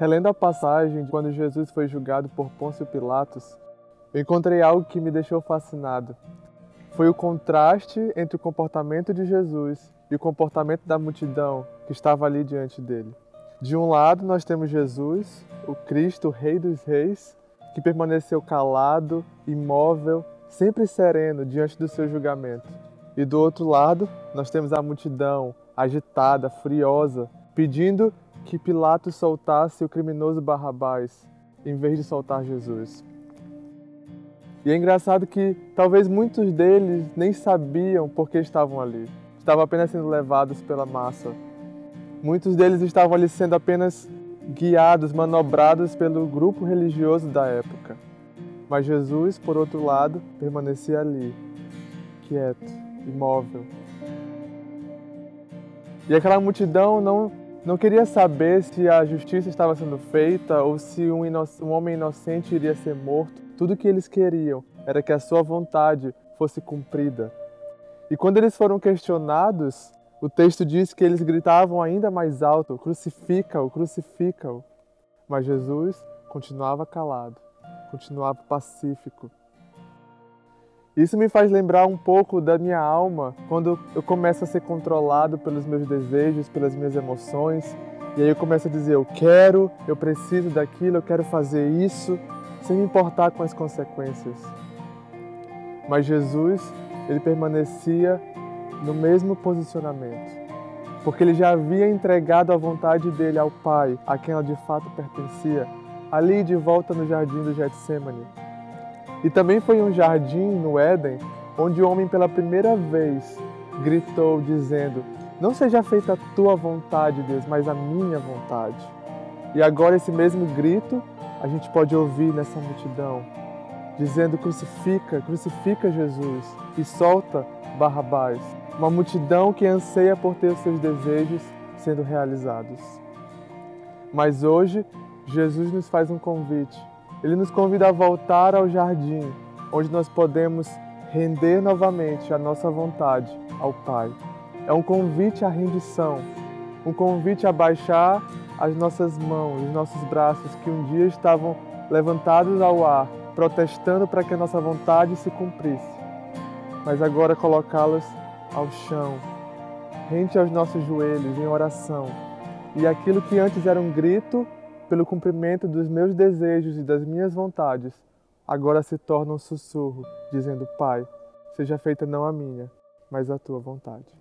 Relendo a passagem de quando Jesus foi julgado por Pôncio Pilatos, eu encontrei algo que me deixou fascinado. Foi o contraste entre o comportamento de Jesus e o comportamento da multidão que estava ali diante dele. De um lado, nós temos Jesus, o Cristo, o Rei dos Reis, que permaneceu calado, imóvel, sempre sereno diante do seu julgamento. E do outro lado, nós temos a multidão agitada, furiosa, pedindo que Pilatos soltasse o criminoso Barrabás em vez de soltar Jesus. E é engraçado que talvez muitos deles nem sabiam por que estavam ali. Estavam apenas sendo levados pela massa. Muitos deles estavam ali sendo apenas guiados, manobrados pelo grupo religioso da época. Mas Jesus, por outro lado, permanecia ali, quieto, imóvel. E aquela multidão não, não queria saber se a justiça estava sendo feita ou se um, um homem inocente iria ser morto. Tudo que eles queriam era que a sua vontade fosse cumprida. E quando eles foram questionados, o texto diz que eles gritavam ainda mais alto: Crucifica-o, crucifica-o. Mas Jesus continuava calado continuava pacífico. Isso me faz lembrar um pouco da minha alma quando eu começo a ser controlado pelos meus desejos, pelas minhas emoções, e aí eu começo a dizer: eu quero, eu preciso daquilo, eu quero fazer isso, sem me importar com as consequências. Mas Jesus, ele permanecia no mesmo posicionamento, porque ele já havia entregado a vontade dele ao Pai, a quem ela de fato pertencia, ali de volta no jardim do Getsemane. E também foi um jardim no Éden onde o homem pela primeira vez gritou dizendo: Não seja feita a tua vontade, Deus, mas a minha vontade. E agora esse mesmo grito a gente pode ouvir nessa multidão, dizendo: Crucifica, crucifica Jesus e solta Barrabás. Uma multidão que anseia por ter os seus desejos sendo realizados. Mas hoje Jesus nos faz um convite. Ele nos convida a voltar ao jardim, onde nós podemos render novamente a nossa vontade ao Pai. É um convite à rendição, um convite a baixar as nossas mãos, os nossos braços que um dia estavam levantados ao ar, protestando para que a nossa vontade se cumprisse, mas agora colocá-los ao chão, rente aos nossos joelhos em oração. E aquilo que antes era um grito, pelo cumprimento dos meus desejos e das minhas vontades, agora se torna um sussurro, dizendo: Pai, seja feita não a minha, mas a tua vontade.